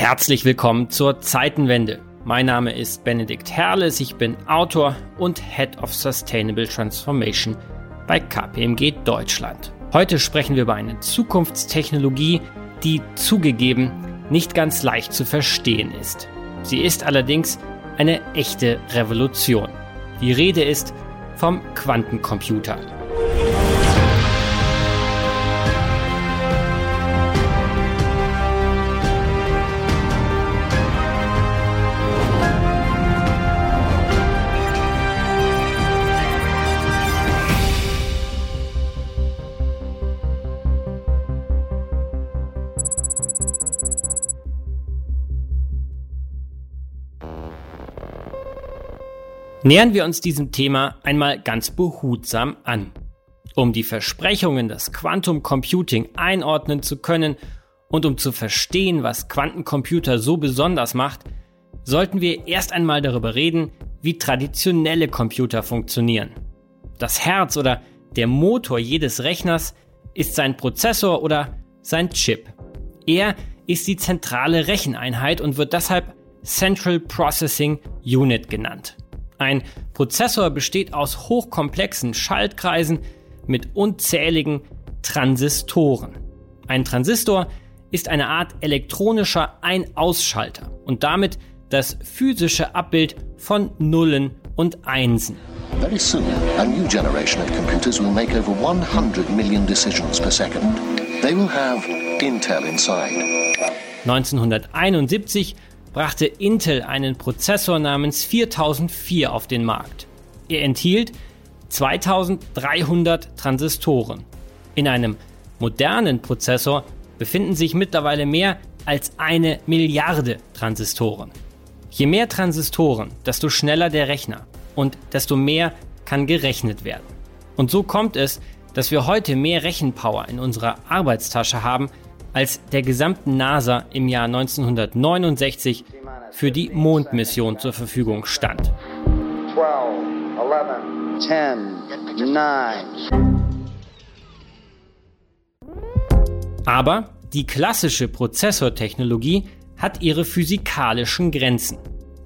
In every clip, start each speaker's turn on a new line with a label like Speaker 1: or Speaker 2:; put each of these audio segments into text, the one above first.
Speaker 1: Herzlich willkommen zur Zeitenwende. Mein Name ist Benedikt Herles, ich bin Autor und Head of Sustainable Transformation bei KPMG Deutschland. Heute sprechen wir über eine Zukunftstechnologie, die zugegeben nicht ganz leicht zu verstehen ist. Sie ist allerdings eine echte Revolution. Die Rede ist vom Quantencomputer. Nähern wir uns diesem Thema einmal ganz behutsam an. Um die Versprechungen des Quantum Computing einordnen zu können und um zu verstehen, was Quantencomputer so besonders macht, sollten wir erst einmal darüber reden, wie traditionelle Computer funktionieren. Das Herz oder der Motor jedes Rechners ist sein Prozessor oder sein Chip. Er ist die zentrale Recheneinheit und wird deshalb Central Processing Unit genannt. Ein Prozessor besteht aus hochkomplexen Schaltkreisen mit unzähligen Transistoren. Ein Transistor ist eine Art elektronischer Ein-Ausschalter und damit das physische Abbild von Nullen und Einsen. Very soon, a new generation of computers will make over 100 million decisions per second. They will have Intel inside. 1971 brachte Intel einen Prozessor namens 4004 auf den Markt. Er enthielt 2300 Transistoren. In einem modernen Prozessor befinden sich mittlerweile mehr als eine Milliarde Transistoren. Je mehr Transistoren, desto schneller der Rechner und desto mehr kann gerechnet werden. Und so kommt es, dass wir heute mehr Rechenpower in unserer Arbeitstasche haben als der gesamten NASA im Jahr 1969 für die Mondmission zur Verfügung stand. 12, 11, 10, 9. Aber die klassische Prozessortechnologie hat ihre physikalischen Grenzen.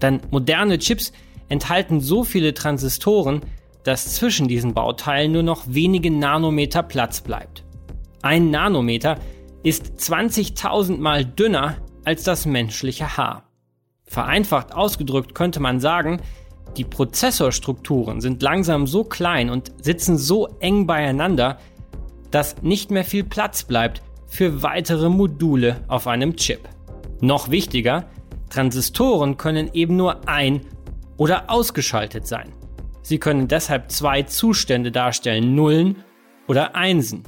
Speaker 1: Denn moderne Chips enthalten so viele Transistoren, dass zwischen diesen Bauteilen nur noch wenige Nanometer Platz bleibt. Ein Nanometer ist 20.000 Mal dünner als das menschliche Haar. Vereinfacht ausgedrückt könnte man sagen, die Prozessorstrukturen sind langsam so klein und sitzen so eng beieinander, dass nicht mehr viel Platz bleibt für weitere Module auf einem Chip. Noch wichtiger, Transistoren können eben nur ein- oder ausgeschaltet sein. Sie können deshalb zwei Zustände darstellen, Nullen oder Einsen.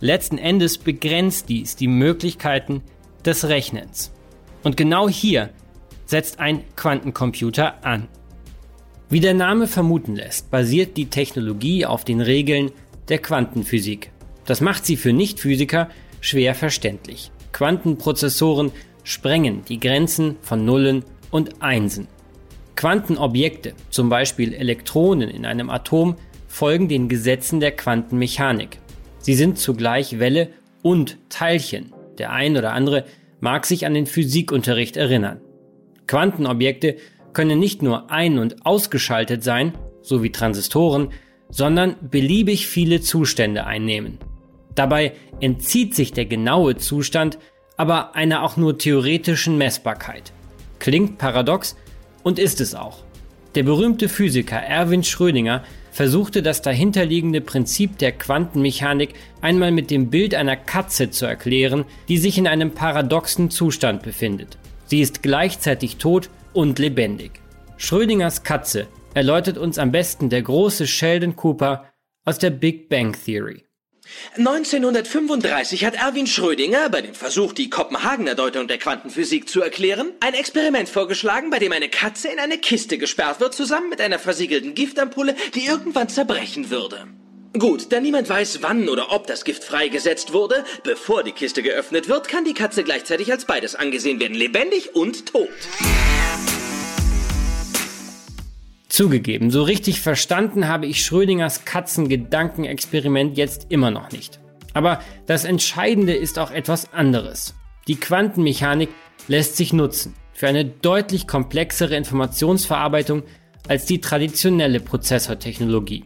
Speaker 1: Letzten Endes begrenzt dies die Möglichkeiten des Rechnens. Und genau hier setzt ein Quantencomputer an. Wie der Name vermuten lässt, basiert die Technologie auf den Regeln der Quantenphysik. Das macht sie für Nichtphysiker schwer verständlich. Quantenprozessoren sprengen die Grenzen von Nullen und Einsen. Quantenobjekte, zum Beispiel Elektronen in einem Atom, folgen den Gesetzen der Quantenmechanik. Sie sind zugleich Welle und Teilchen. Der ein oder andere mag sich an den Physikunterricht erinnern. Quantenobjekte können nicht nur ein- und ausgeschaltet sein, so wie Transistoren, sondern beliebig viele Zustände einnehmen. Dabei entzieht sich der genaue Zustand aber einer auch nur theoretischen Messbarkeit. Klingt paradox und ist es auch. Der berühmte Physiker Erwin Schrödinger versuchte das dahinterliegende Prinzip der Quantenmechanik einmal mit dem Bild einer Katze zu erklären, die sich in einem paradoxen Zustand befindet. Sie ist gleichzeitig tot und lebendig. Schrödingers Katze erläutert uns am besten der große Sheldon Cooper aus der Big Bang Theory.
Speaker 2: 1935 hat Erwin Schrödinger bei dem Versuch, die Kopenhagener Deutung der Quantenphysik zu erklären, ein Experiment vorgeschlagen, bei dem eine Katze in eine Kiste gesperrt wird, zusammen mit einer versiegelten Giftampulle, die irgendwann zerbrechen würde. Gut, da niemand weiß, wann oder ob das Gift freigesetzt wurde, bevor die Kiste geöffnet wird, kann die Katze gleichzeitig als beides angesehen werden, lebendig und tot.
Speaker 1: Zugegeben, so richtig verstanden habe ich Schrödingers Katzengedankenexperiment jetzt immer noch nicht. Aber das Entscheidende ist auch etwas anderes. Die Quantenmechanik lässt sich nutzen für eine deutlich komplexere Informationsverarbeitung als die traditionelle Prozessortechnologie.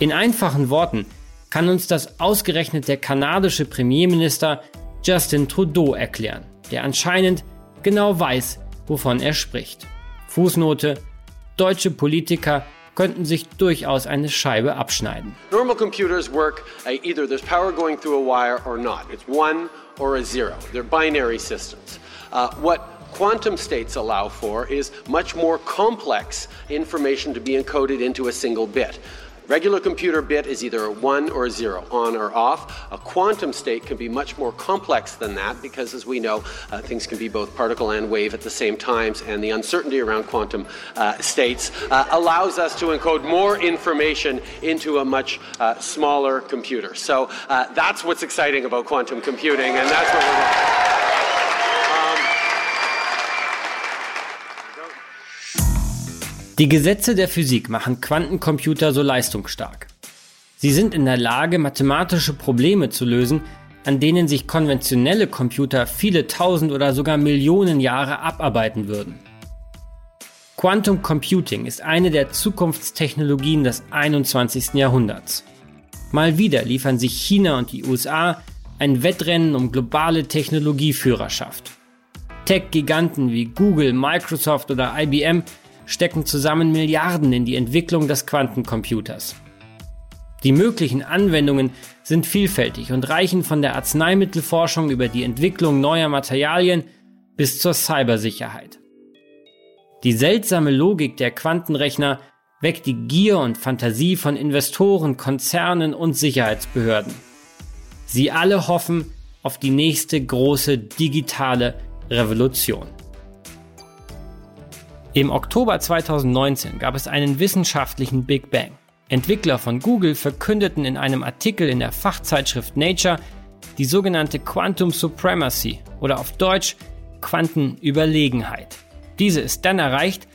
Speaker 1: In einfachen Worten kann uns das ausgerechnet der kanadische Premierminister Justin Trudeau erklären, der anscheinend genau weiß, wovon er spricht. Fußnote Deutsche Politiker könnten sich durchaus eine Scheibe abschneiden.
Speaker 3: Normal computers work either there's power going through a wire or not. It's one or a zero. They're binary systems. Uh, what quantum states allow for is much more complex information to be encoded into a single bit. Regular computer bit is either a 1 or a 0, on or off. A quantum state can be much more complex than that because, as we know, uh, things can be both particle and wave at the same times, and the uncertainty around quantum uh, states uh, allows us to encode more information into a much uh, smaller computer. So uh, that's what's exciting about quantum computing, and that's what we're
Speaker 1: Die Gesetze der Physik machen Quantencomputer so leistungsstark. Sie sind in der Lage, mathematische Probleme zu lösen, an denen sich konventionelle Computer viele tausend oder sogar Millionen Jahre abarbeiten würden. Quantum Computing ist eine der Zukunftstechnologien des 21. Jahrhunderts. Mal wieder liefern sich China und die USA ein Wettrennen um globale Technologieführerschaft. Tech-Giganten wie Google, Microsoft oder IBM stecken zusammen Milliarden in die Entwicklung des Quantencomputers. Die möglichen Anwendungen sind vielfältig und reichen von der Arzneimittelforschung über die Entwicklung neuer Materialien bis zur Cybersicherheit. Die seltsame Logik der Quantenrechner weckt die Gier und Fantasie von Investoren, Konzernen und Sicherheitsbehörden. Sie alle hoffen auf die nächste große digitale Revolution. Im Oktober 2019 gab es einen wissenschaftlichen Big Bang. Entwickler von Google verkündeten in einem Artikel in der Fachzeitschrift Nature die sogenannte Quantum Supremacy oder auf Deutsch Quantenüberlegenheit. Diese ist dann erreicht,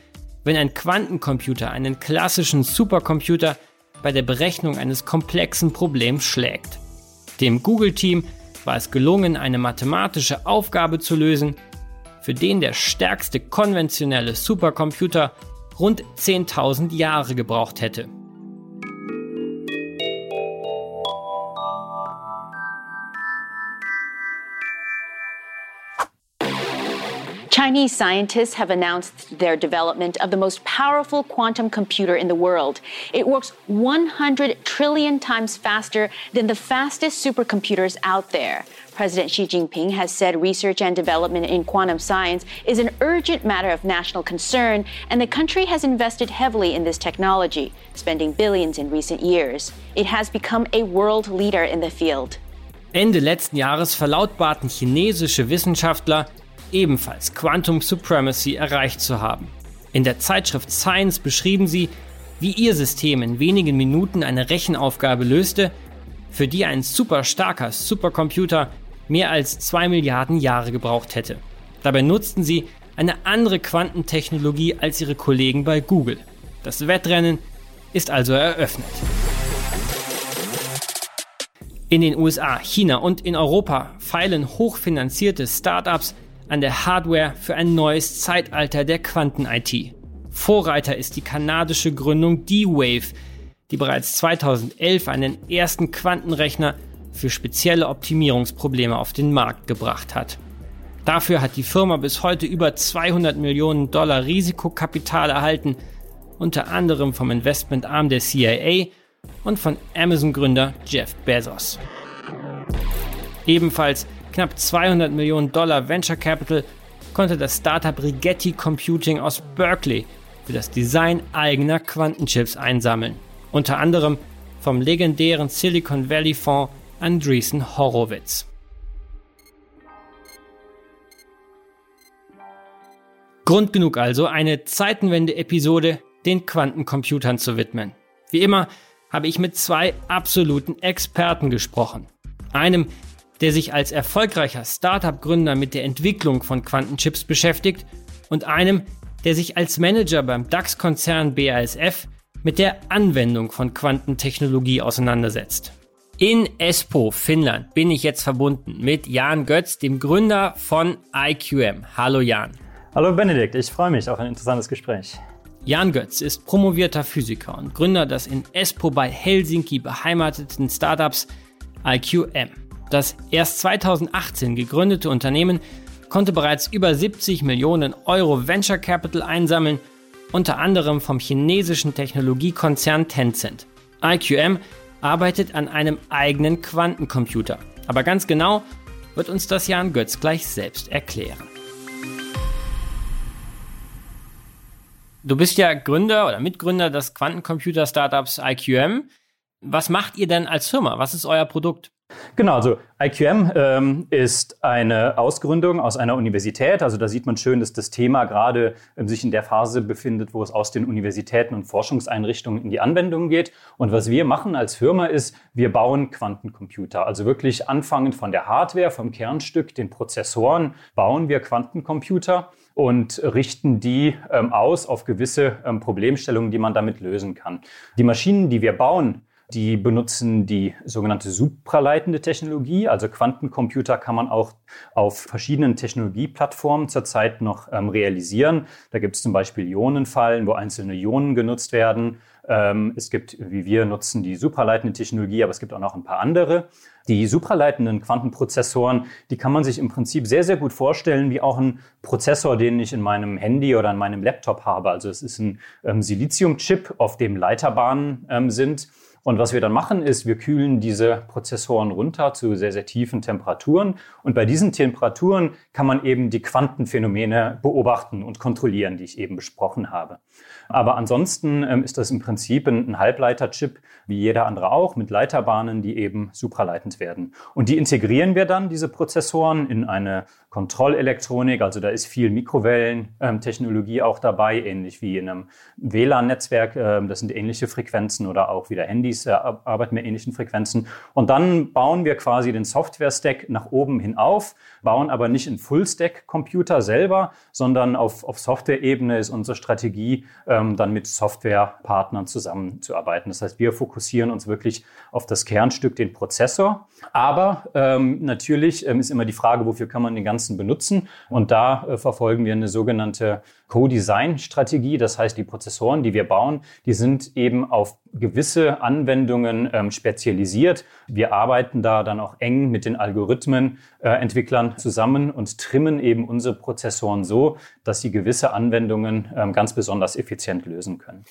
Speaker 1: wenn ein Quantencomputer einen klassischen Supercomputer bei der Berechnung eines komplexen Problems schlägt. Dem Google-Team war es gelungen, eine mathematische Aufgabe zu lösen, für den der stärkste konventionelle Supercomputer rund 10.000 Jahre gebraucht hätte.
Speaker 4: Chinese scientists have announced their development of the most powerful quantum computer in the world. It works 100 trillion times faster than the fastest supercomputers out there. President Xi Jinping has said research and development in quantum science is an urgent matter of national concern, and the country has invested heavily in this technology, spending billions in recent years. It has become a world leader in the field.
Speaker 1: Ende letzten Jahres verlautbarten chinesische Wissenschaftler, ebenfalls Quantum Supremacy erreicht zu haben. In der Zeitschrift Science beschrieben sie, wie ihr System in wenigen Minuten eine Rechenaufgabe löste, für die ein super starker Supercomputer mehr als 2 Milliarden Jahre gebraucht hätte. Dabei nutzten sie eine andere Quantentechnologie als ihre Kollegen bei Google. Das Wettrennen ist also eröffnet. In den USA, China und in Europa feilen hochfinanzierte Startups an der Hardware für ein neues Zeitalter der Quanten-IT. Vorreiter ist die kanadische Gründung D-Wave, die bereits 2011 einen ersten Quantenrechner für spezielle Optimierungsprobleme auf den Markt gebracht hat. Dafür hat die Firma bis heute über 200 Millionen Dollar Risikokapital erhalten, unter anderem vom Investmentarm der CIA und von Amazon-Gründer Jeff Bezos. Ebenfalls knapp 200 Millionen Dollar Venture Capital konnte das Startup Rigetti Computing aus Berkeley für das Design eigener Quantenchips einsammeln. Unter anderem vom legendären Silicon Valley Fonds Andreessen Horowitz. Grund genug also, eine Zeitenwende-Episode den Quantencomputern zu widmen. Wie immer habe ich mit zwei absoluten Experten gesprochen. Einem, der sich als erfolgreicher Startup-Gründer mit der Entwicklung von Quantenchips beschäftigt und einem, der sich als Manager beim DAX-Konzern BASF mit der Anwendung von Quantentechnologie auseinandersetzt. In Espoo, Finnland, bin ich jetzt verbunden mit Jan Götz, dem Gründer von IQM. Hallo Jan.
Speaker 5: Hallo Benedikt, ich freue mich auf ein interessantes Gespräch.
Speaker 1: Jan Götz ist promovierter Physiker und Gründer des in Espoo bei Helsinki beheimateten Startups IQM. Das erst 2018 gegründete Unternehmen konnte bereits über 70 Millionen Euro Venture Capital einsammeln, unter anderem vom chinesischen Technologiekonzern Tencent. IQM arbeitet an einem eigenen Quantencomputer. Aber ganz genau wird uns das Jan Götz gleich selbst erklären. Du bist ja Gründer oder Mitgründer des Quantencomputer-Startups IQM. Was macht ihr denn als Firma? Was ist euer Produkt?
Speaker 5: Genau, also IQM ähm, ist eine Ausgründung aus einer Universität. Also da sieht man schön, dass das Thema gerade ähm, sich in der Phase befindet, wo es aus den Universitäten und Forschungseinrichtungen in die Anwendung geht. Und was wir machen als Firma ist, wir bauen Quantencomputer. Also wirklich anfangend von der Hardware, vom Kernstück, den Prozessoren, bauen wir Quantencomputer und richten die ähm, aus auf gewisse ähm, Problemstellungen, die man damit lösen kann. Die Maschinen, die wir bauen, die benutzen die sogenannte supraleitende Technologie. Also Quantencomputer kann man auch auf verschiedenen Technologieplattformen zurzeit noch ähm, realisieren. Da gibt es zum Beispiel Ionenfallen, wo einzelne Ionen genutzt werden. Ähm, es gibt, wie wir nutzen, die supraleitende Technologie, aber es gibt auch noch ein paar andere. Die supraleitenden Quantenprozessoren, die kann man sich im Prinzip sehr, sehr gut vorstellen wie auch ein Prozessor, den ich in meinem Handy oder in meinem Laptop habe. Also es ist ein ähm, Siliziumchip, auf dem Leiterbahnen ähm, sind. Und was wir dann machen, ist, wir kühlen diese Prozessoren runter zu sehr, sehr tiefen Temperaturen. Und bei diesen Temperaturen kann man eben die Quantenphänomene beobachten und kontrollieren, die ich eben besprochen habe. Aber ansonsten ähm, ist das im Prinzip ein, ein Halbleiterchip, wie jeder andere auch, mit Leiterbahnen, die eben supraleitend werden. Und die integrieren wir dann, diese Prozessoren, in eine Kontrollelektronik. Also da ist viel Mikrowellentechnologie auch dabei, ähnlich wie in einem WLAN-Netzwerk. Ähm, das sind ähnliche Frequenzen oder auch wieder Handys äh, arbeiten mit ähnlichen Frequenzen. Und dann bauen wir quasi den Software-Stack nach oben hin auf, bauen aber nicht in Full-Stack-Computer selber, sondern auf, auf Software-Ebene ist unsere Strategie, ähm, dann mit Softwarepartnern zusammenzuarbeiten. Das heißt, wir fokussieren uns wirklich auf das Kernstück, den Prozessor. Aber ähm, natürlich ähm, ist immer die Frage, wofür kann man den ganzen benutzen? Und da äh, verfolgen wir eine sogenannte Co-Design-Strategie. Das heißt, die Prozessoren, die wir bauen, die sind eben auf gewisse Anwendungen ähm, spezialisiert. Wir arbeiten da dann auch eng mit den Algorithmenentwicklern äh, zusammen und trimmen eben unsere Prozessoren so, dass sie gewisse Anwendungen ähm, ganz besonders effizient lösen können.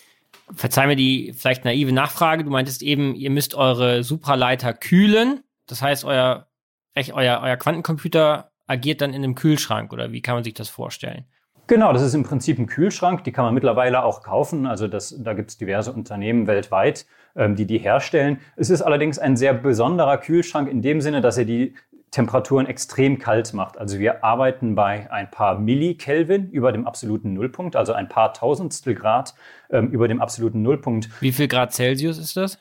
Speaker 1: Verzeih mir die vielleicht naive Nachfrage. Du meintest eben, ihr müsst eure Supraleiter kühlen. Das heißt, euer, euer, euer Quantencomputer agiert dann in einem Kühlschrank oder wie kann man sich das vorstellen?
Speaker 5: Genau, das ist im Prinzip ein Kühlschrank. Die kann man mittlerweile auch kaufen. Also das, da gibt es diverse Unternehmen weltweit, ähm, die die herstellen. Es ist allerdings ein sehr besonderer Kühlschrank in dem Sinne, dass er die Temperaturen extrem kalt macht. Also wir arbeiten bei ein paar Millikelvin über dem absoluten Nullpunkt, also ein paar Tausendstel Grad ähm, über dem absoluten Nullpunkt.
Speaker 1: Wie viel Grad Celsius ist das?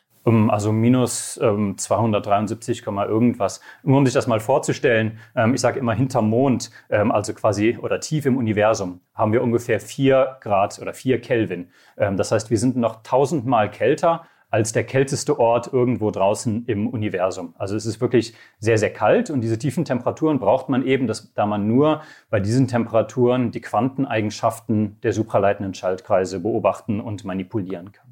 Speaker 5: Also minus ähm, 273, irgendwas. Nur um sich das mal vorzustellen, ähm, ich sage immer hinterm Mond, ähm, also quasi oder tief im Universum, haben wir ungefähr vier Grad oder vier Kelvin. Ähm, das heißt, wir sind noch tausendmal kälter als der kälteste Ort irgendwo draußen im Universum. Also es ist wirklich sehr, sehr kalt und diese tiefen Temperaturen braucht man eben, dass, da man nur bei diesen Temperaturen die Quanteneigenschaften der supraleitenden Schaltkreise beobachten und manipulieren kann.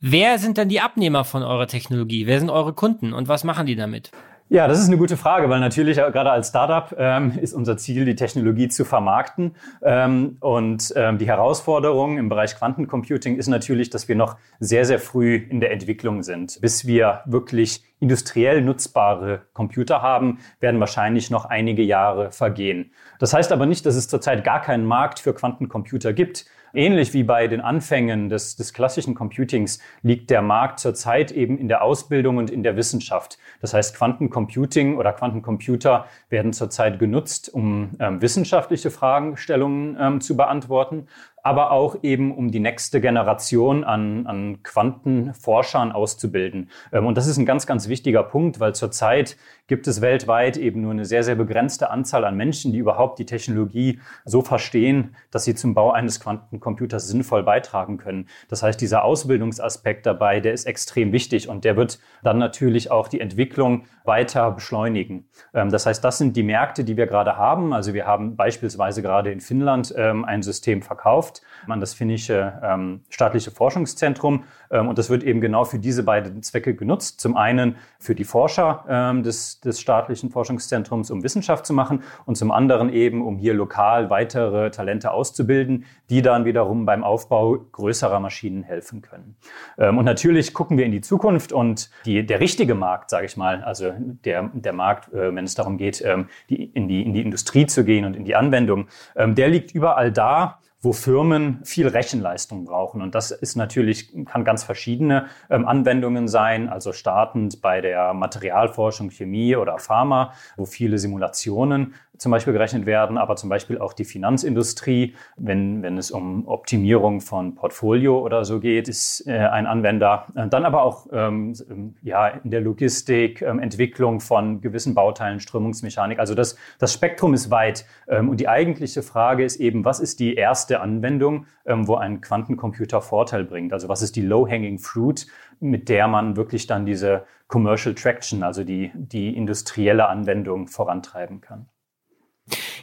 Speaker 1: Wer sind denn die Abnehmer von eurer Technologie? Wer sind eure Kunden und was machen die damit?
Speaker 5: Ja, das ist eine gute Frage, weil natürlich äh, gerade als Startup ähm, ist unser Ziel, die Technologie zu vermarkten. Ähm, und ähm, die Herausforderung im Bereich Quantencomputing ist natürlich, dass wir noch sehr, sehr früh in der Entwicklung sind. Bis wir wirklich industriell nutzbare Computer haben, werden wahrscheinlich noch einige Jahre vergehen. Das heißt aber nicht, dass es zurzeit gar keinen Markt für Quantencomputer gibt. Ähnlich wie bei den Anfängen des, des klassischen Computings liegt der Markt zurzeit eben in der Ausbildung und in der Wissenschaft. Das heißt, Quantencomputing oder Quantencomputer werden zurzeit genutzt, um ähm, wissenschaftliche Fragestellungen ähm, zu beantworten. Aber auch eben um die nächste Generation an, an Quantenforschern auszubilden. Ähm, und das ist ein ganz, ganz wichtiger Punkt, weil zurzeit gibt es weltweit eben nur eine sehr, sehr begrenzte Anzahl an Menschen, die überhaupt die Technologie so verstehen, dass sie zum Bau eines Quantencomputers sinnvoll beitragen können. Das heißt, dieser Ausbildungsaspekt dabei, der ist extrem wichtig und der wird dann natürlich auch die Entwicklung weiter beschleunigen. Ähm, das heißt, das sind die Märkte, die wir gerade haben. Also wir haben beispielsweise gerade in Finnland ähm, ein System verkauft an das finnische ähm, staatliche Forschungszentrum und das wird eben genau für diese beiden Zwecke genutzt. Zum einen für die Forscher des des, staatlichen Forschungszentrums, um Wissenschaft zu machen und zum anderen eben, um hier lokal weitere Talente auszubilden, die dann wiederum beim Aufbau größerer Maschinen helfen können. Ähm, und natürlich gucken wir in die Zukunft und die, der richtige Markt, sage ich mal, also der, der Markt, äh, wenn es darum geht, ähm, die, in, die, in die Industrie zu gehen und in die Anwendung, ähm, der liegt überall da, wo Firmen viel Rechenleistung brauchen. Und das ist natürlich, kann ganz verschiedene ähm, Anwendungen sein, also startend bei der Materialforschung, Chemie oder Pharma, wo viele Simulationen zum Beispiel gerechnet werden, aber zum Beispiel auch die Finanzindustrie, wenn, wenn es um Optimierung von Portfolio oder so geht, ist äh, ein Anwender. Äh, dann aber auch ähm, ja, in der Logistik, ähm, Entwicklung von gewissen Bauteilen, Strömungsmechanik. Also das, das Spektrum ist weit. Ähm, und die eigentliche Frage ist eben, was ist die erste Anwendung, ähm, wo ein Quantencomputer Vorteil bringt? Also was ist die Low-Hanging Fruit, mit der man wirklich dann diese Commercial Traction, also die, die industrielle Anwendung vorantreiben kann?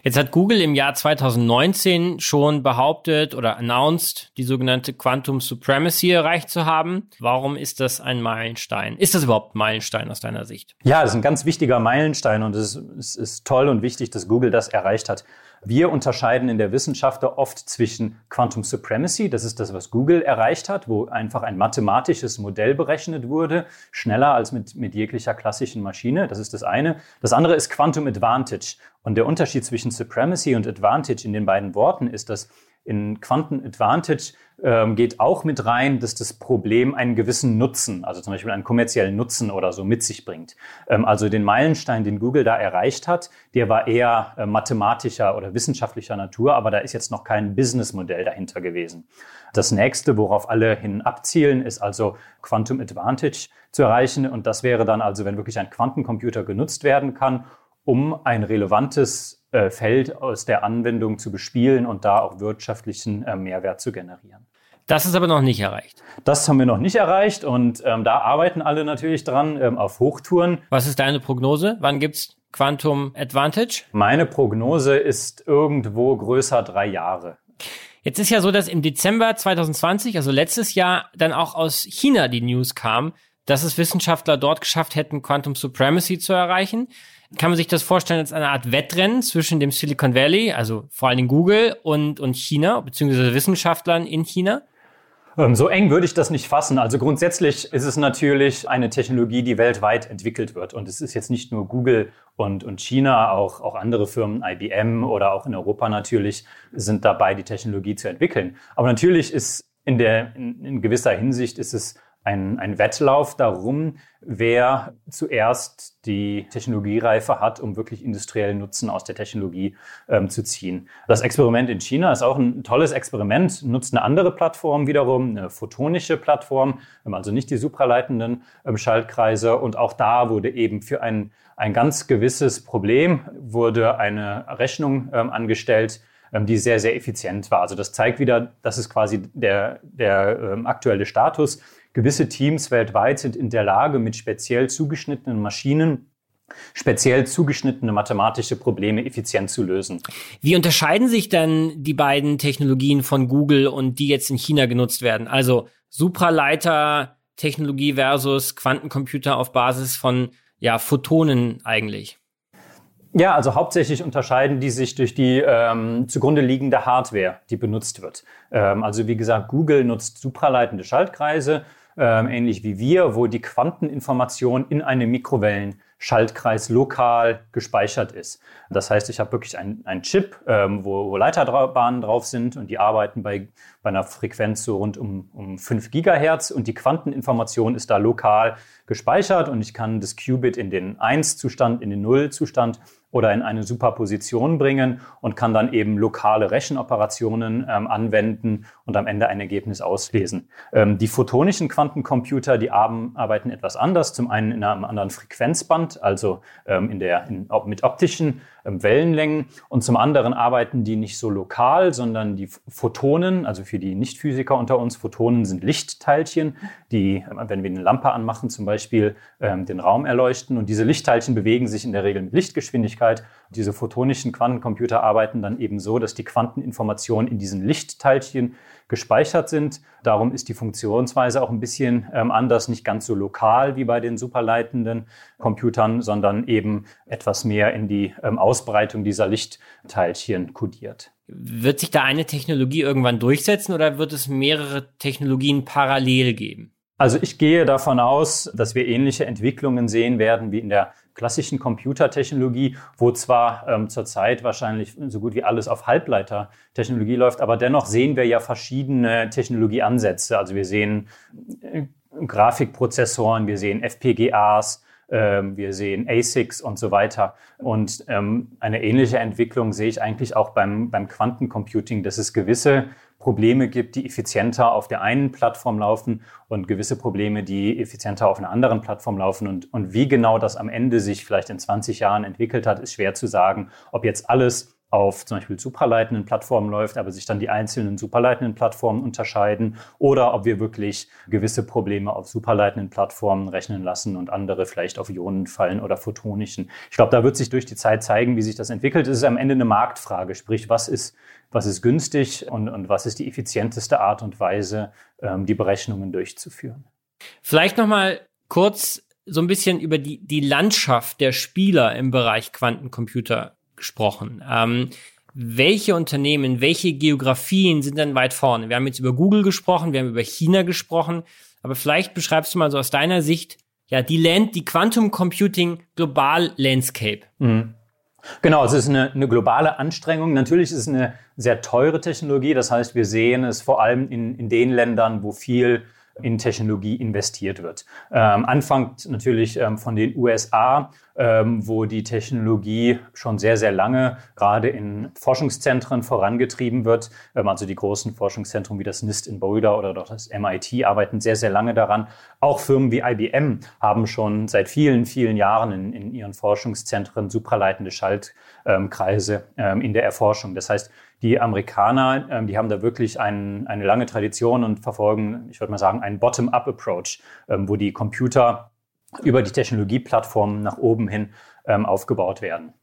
Speaker 1: Jetzt hat Google im Jahr 2019 schon behauptet oder announced, die sogenannte Quantum Supremacy erreicht zu haben. Warum ist das ein Meilenstein? Ist das überhaupt ein Meilenstein aus deiner Sicht?
Speaker 5: Ja, das ist ein ganz wichtiger Meilenstein und es ist, es ist toll und wichtig, dass Google das erreicht hat. Wir unterscheiden in der Wissenschaft oft zwischen Quantum Supremacy, das ist das, was Google erreicht hat, wo einfach ein mathematisches Modell berechnet wurde, schneller als mit, mit jeglicher klassischen Maschine. Das ist das eine. Das andere ist Quantum Advantage. Und der Unterschied zwischen Supremacy und Advantage in den beiden Worten ist, dass in Quantum Advantage ähm, geht auch mit rein, dass das Problem einen gewissen Nutzen, also zum Beispiel einen kommerziellen Nutzen oder so mit sich bringt. Ähm, also den Meilenstein, den Google da erreicht hat, der war eher äh, mathematischer oder wissenschaftlicher Natur, aber da ist jetzt noch kein Businessmodell dahinter gewesen. Das nächste, worauf alle hin abzielen, ist also Quantum Advantage zu erreichen. Und das wäre dann also, wenn wirklich ein Quantencomputer genutzt werden kann, um ein relevantes äh, Feld aus der Anwendung zu bespielen und da auch wirtschaftlichen äh, Mehrwert zu generieren.
Speaker 1: Das ist aber noch nicht erreicht.
Speaker 5: Das haben wir noch nicht erreicht und ähm, da arbeiten alle natürlich dran ähm, auf Hochtouren.
Speaker 1: Was ist deine Prognose? Wann gibt's Quantum Advantage?
Speaker 5: Meine Prognose ist irgendwo größer drei Jahre.
Speaker 1: Jetzt ist ja so, dass im Dezember 2020, also letztes Jahr, dann auch aus China die News kam, dass es Wissenschaftler dort geschafft hätten, Quantum Supremacy zu erreichen. Kann man sich das vorstellen als eine Art Wettrennen zwischen dem Silicon Valley, also vor allen Dingen Google und, und China, beziehungsweise Wissenschaftlern in China?
Speaker 5: Ähm, so eng würde ich das nicht fassen. Also grundsätzlich ist es natürlich eine Technologie, die weltweit entwickelt wird. Und es ist jetzt nicht nur Google und, und China, auch, auch andere Firmen, IBM oder auch in Europa natürlich, sind dabei, die Technologie zu entwickeln. Aber natürlich ist in, der, in, in gewisser Hinsicht ist es ein, ein Wettlauf darum, wer zuerst die Technologiereife hat, um wirklich industriellen Nutzen aus der Technologie ähm, zu ziehen. Das Experiment in China ist auch ein tolles Experiment, nutzt eine andere Plattform wiederum, eine photonische Plattform, also nicht die supraleitenden ähm, Schaltkreise. Und auch da wurde eben für ein, ein ganz gewisses Problem wurde eine Rechnung ähm, angestellt, ähm, die sehr, sehr effizient war. Also das zeigt wieder, das ist quasi der, der ähm, aktuelle Status gewisse Teams weltweit sind in der Lage, mit speziell zugeschnittenen Maschinen speziell zugeschnittene mathematische Probleme effizient zu lösen.
Speaker 1: Wie unterscheiden sich dann die beiden Technologien von Google und die jetzt in China genutzt werden? Also Supraleiter-Technologie versus Quantencomputer auf Basis von ja, Photonen eigentlich.
Speaker 5: Ja, also hauptsächlich unterscheiden die sich durch die ähm, zugrunde liegende Hardware, die benutzt wird. Ähm, also wie gesagt, Google nutzt supraleitende Schaltkreise, ähm, ähnlich wie wir, wo die Quanteninformation in einem Mikrowellenschaltkreis lokal gespeichert ist. Das heißt, ich habe wirklich einen Chip, ähm, wo, wo Leiterbahnen drauf sind und die arbeiten bei, bei einer Frequenz so rund um, um 5 Gigahertz und die Quanteninformation ist da lokal gespeichert und ich kann das Qubit in den 1-Zustand, in den 0-Zustand oder in eine Superposition bringen und kann dann eben lokale Rechenoperationen ähm, anwenden und am Ende ein Ergebnis auslesen. Ähm, die photonischen Quantencomputer, die arbeiten etwas anders. Zum einen in einem anderen Frequenzband, also ähm, in der, in, mit optischen Wellenlängen. Und zum anderen arbeiten die nicht so lokal, sondern die Photonen, also für die Nichtphysiker unter uns, Photonen sind Lichtteilchen, die, wenn wir eine Lampe anmachen, zum Beispiel ähm, den Raum erleuchten. Und diese Lichtteilchen bewegen sich in der Regel mit Lichtgeschwindigkeit. Diese photonischen Quantencomputer arbeiten dann eben so, dass die Quanteninformationen in diesen Lichtteilchen gespeichert sind. Darum ist die Funktionsweise auch ein bisschen ähm, anders, nicht ganz so lokal wie bei den superleitenden Computern, sondern eben etwas mehr in die ähm, Ausbreitung dieser Lichtteilchen kodiert.
Speaker 1: Wird sich da eine Technologie irgendwann durchsetzen oder wird es mehrere Technologien parallel geben?
Speaker 5: Also ich gehe davon aus, dass wir ähnliche Entwicklungen sehen werden wie in der klassischen Computertechnologie, wo zwar ähm, zurzeit wahrscheinlich so gut wie alles auf Halbleitertechnologie läuft, aber dennoch sehen wir ja verschiedene Technologieansätze. Also wir sehen äh, Grafikprozessoren, wir sehen FPGAs, äh, wir sehen ASICs und so weiter. Und ähm, eine ähnliche Entwicklung sehe ich eigentlich auch beim, beim Quantencomputing, dass es gewisse Probleme gibt, die effizienter auf der einen Plattform laufen und gewisse Probleme, die effizienter auf einer anderen Plattform laufen. Und, und wie genau das am Ende sich vielleicht in 20 Jahren entwickelt hat, ist schwer zu sagen. Ob jetzt alles auf zum Beispiel supraleitenden Plattformen läuft, aber sich dann die einzelnen superleitenden Plattformen unterscheiden oder ob wir wirklich gewisse Probleme auf superleitenden Plattformen rechnen lassen und andere vielleicht auf Ionenfallen oder photonischen. Ich glaube, da wird sich durch die Zeit zeigen, wie sich das entwickelt. Es ist am Ende eine Marktfrage, sprich, was ist, was ist günstig und, und was ist die effizienteste Art und Weise, ähm, die Berechnungen durchzuführen.
Speaker 1: Vielleicht nochmal kurz so ein bisschen über die, die Landschaft der Spieler im Bereich Quantencomputer gesprochen. Ähm, welche Unternehmen, welche Geografien sind denn weit vorne? Wir haben jetzt über Google gesprochen, wir haben über China gesprochen, aber vielleicht beschreibst du mal so aus deiner Sicht, ja, die Land, die Quantum Computing Global Landscape. Mhm.
Speaker 5: Genau, es ist eine, eine, globale Anstrengung. Natürlich ist es eine sehr teure Technologie. Das heißt, wir sehen es vor allem in, in den Ländern, wo viel in Technologie investiert wird. Ähm, anfangt natürlich ähm, von den USA, ähm, wo die Technologie schon sehr, sehr lange gerade in Forschungszentren vorangetrieben wird. Ähm, also die großen Forschungszentren wie das NIST in Boulder oder das MIT arbeiten sehr, sehr lange daran. Auch Firmen wie IBM haben schon seit vielen, vielen Jahren in, in ihren Forschungszentren supraleitende Schaltkreise ähm, in der Erforschung. Das heißt, die Amerikaner, ähm, die haben da wirklich ein, eine lange Tradition und verfolgen, ich würde mal sagen, einen Bottom-up-Approach, ähm, wo die Computer über die Technologieplattformen nach oben hin ähm, aufgebaut werden.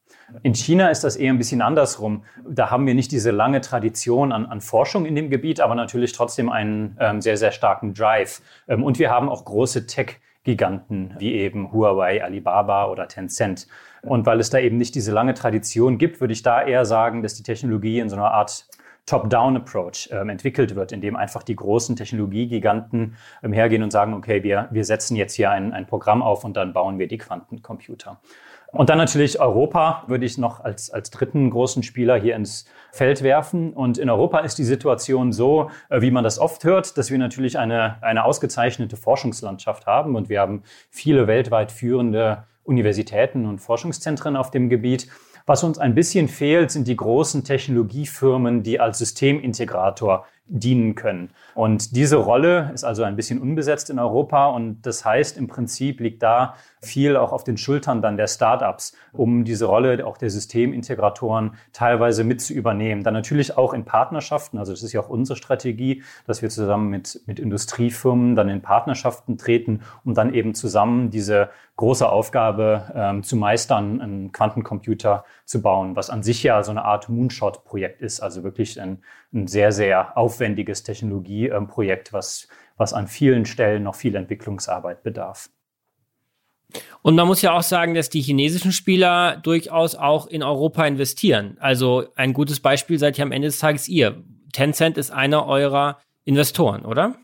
Speaker 5: In China ist das eher ein bisschen andersrum. Da haben wir nicht diese lange Tradition an, an Forschung in dem Gebiet, aber natürlich trotzdem einen ähm, sehr, sehr starken Drive. Ähm, und wir haben auch große Tech- Giganten wie eben Huawei, Alibaba oder Tencent. Und weil es da eben nicht diese lange Tradition gibt, würde ich da eher sagen, dass die Technologie in so einer Art Top-Down-Approach ähm, entwickelt wird, in dem einfach die großen Technologiegiganten ähm, hergehen und sagen, okay, wir, wir setzen jetzt hier ein, ein Programm auf und dann bauen wir die Quantencomputer. Und dann natürlich Europa würde ich noch als, als dritten großen Spieler hier ins Feld werfen. Und in Europa ist die Situation so, äh, wie man das oft hört, dass wir natürlich eine, eine ausgezeichnete Forschungslandschaft haben und wir haben viele weltweit führende Universitäten und Forschungszentren auf dem Gebiet. Was uns ein bisschen fehlt, sind die großen Technologiefirmen, die als Systemintegrator dienen können. Und diese Rolle ist also ein bisschen unbesetzt in Europa und das heißt im Prinzip liegt da viel auch auf den Schultern dann der Startups, um diese Rolle auch der Systemintegratoren teilweise mit zu übernehmen. Dann natürlich auch in Partnerschaften, also das ist ja auch unsere Strategie, dass wir zusammen mit, mit Industriefirmen dann in Partnerschaften treten, um dann eben zusammen diese große Aufgabe ähm, zu meistern, einen Quantencomputer zu bauen, was an sich ja so eine Art Moonshot-Projekt ist, also wirklich ein, ein sehr, sehr aufwendiges Technologieprojekt, was, was an vielen Stellen noch viel Entwicklungsarbeit bedarf.
Speaker 1: Und man muss ja auch sagen, dass die chinesischen Spieler durchaus auch in Europa investieren. Also ein gutes Beispiel seid ihr am Ende des Tages ihr. Tencent ist einer eurer Investoren, oder?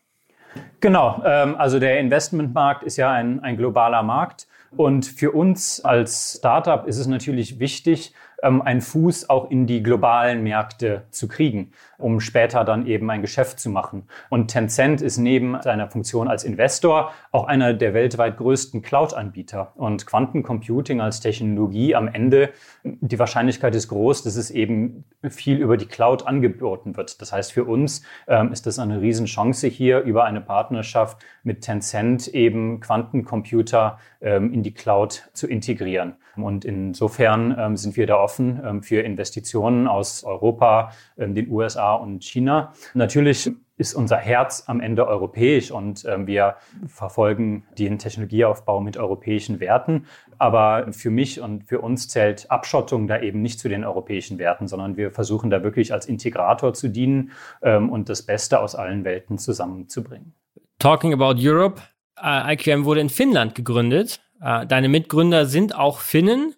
Speaker 5: Genau, ähm, also der Investmentmarkt ist ja ein, ein globaler Markt Und für uns als Startup ist es natürlich wichtig, ähm, einen Fuß auch in die globalen Märkte zu kriegen, um später dann eben ein Geschäft zu machen. Und Tencent ist neben seiner Funktion als Investor auch einer der weltweit größten Cloud-Anbieter. Und Quantencomputing als Technologie am Ende, die Wahrscheinlichkeit ist groß, dass es eben viel über die Cloud angeboten wird. Das heißt, für uns ähm, ist das eine Riesenchance hier über eine Partnerschaft mit Tencent eben Quantencomputer ähm, in die Cloud zu integrieren. Und insofern ähm, sind wir da offen ähm, für Investitionen aus Europa, ähm, den USA und China. Natürlich ist unser Herz am Ende europäisch und ähm, wir verfolgen den Technologieaufbau mit europäischen Werten. Aber für mich und für uns zählt Abschottung da eben nicht zu den europäischen Werten, sondern wir versuchen da wirklich als Integrator zu dienen ähm, und das Beste aus allen Welten zusammenzubringen.
Speaker 1: Talking about Europe, uh, IQM wurde in Finnland gegründet. Uh, deine Mitgründer sind auch Finnen.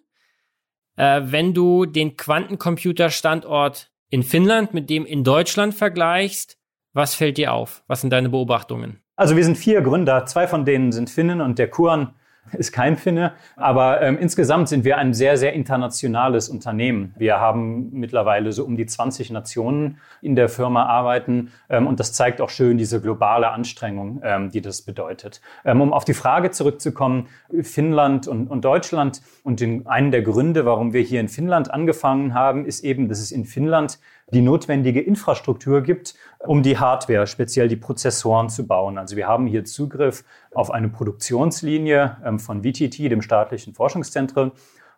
Speaker 1: Uh, wenn du den Quantencomputerstandort in Finnland mit dem in Deutschland vergleichst, was fällt dir auf? Was sind deine Beobachtungen?
Speaker 5: Also wir sind vier Gründer. Zwei von denen sind Finnen und der Kuran ist kein Finne. Aber ähm, insgesamt sind wir ein sehr, sehr internationales Unternehmen. Wir haben mittlerweile so um die 20 Nationen in der Firma arbeiten. Ähm, und das zeigt auch schön diese globale Anstrengung, ähm, die das bedeutet. Ähm, um auf die Frage zurückzukommen, Finnland und, und Deutschland und den, einen der Gründe, warum wir hier in Finnland angefangen haben, ist eben, dass es in Finnland die notwendige Infrastruktur gibt, um die Hardware, speziell die Prozessoren zu bauen. Also wir haben hier Zugriff auf eine Produktionslinie ähm, von VTT, dem staatlichen Forschungszentrum,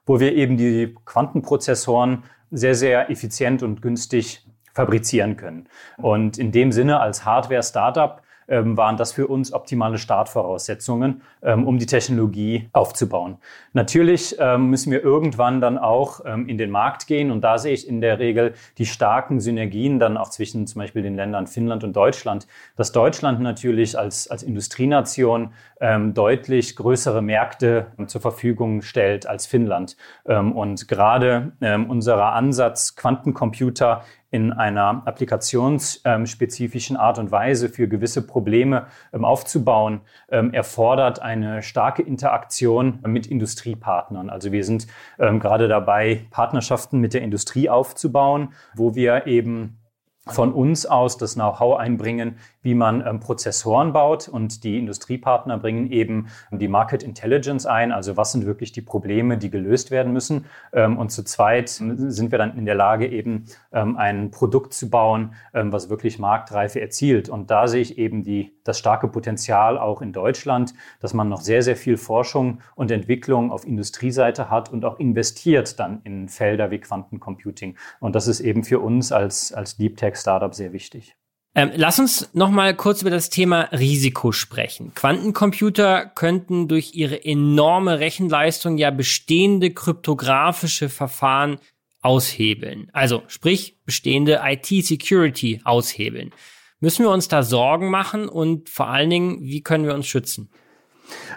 Speaker 5: wo wir eben die Quantenprozessoren sehr, sehr effizient und günstig fabrizieren können. Und in dem Sinne als Hardware-Startup waren das für uns optimale Startvoraussetzungen, ähm, um die Technologie aufzubauen. Natürlich ähm, müssen wir irgendwann dann auch ähm, in den Markt gehen und da sehe ich in der Regel die starken Synergien dann auch zwischen zum Beispiel den Ländern Finnland und Deutschland, dass Deutschland natürlich als, als Industrienation ähm, deutlich größere Märkte zur Verfügung stellt als Finnland. Ähm, und gerade unser Ansatz, Quantencomputer in einer applikationsspezifischen Art und Weise für gewisse Probleme ähm, aufzubauen, ähm, erfordert eine starke Interaktion mit Industriepartnern. Also wir sind ähm, gerade dabei, Partnerschaften mit der Industrie aufzubauen, wo wir eben von uns aus das Know-how einbringen, wie man ähm, Prozessoren baut und die Industriepartner bringen eben die Market Intelligence ein, also was sind wirklich die Probleme, die gelöst werden müssen. Ähm, und zu zweit sind wir dann in der Lage, eben ähm, ein Produkt zu bauen, ähm, was wirklich Marktreife erzielt. Und da sehe ich eben die, das starke Potenzial auch in Deutschland, dass man noch sehr, sehr viel Forschung und Entwicklung auf Industrieseite hat und auch investiert dann in Felder wie Quantencomputing. Und das ist eben für uns als, als Deep Tech Startup sehr wichtig.
Speaker 1: Ähm, lass uns noch mal kurz über das Thema Risiko sprechen. Quantencomputer könnten durch ihre enorme Rechenleistung ja bestehende kryptografische Verfahren aushebeln. Also sprich bestehende IT-Security aushebeln. Müssen wir uns da Sorgen machen und vor allen Dingen, wie können wir uns schützen?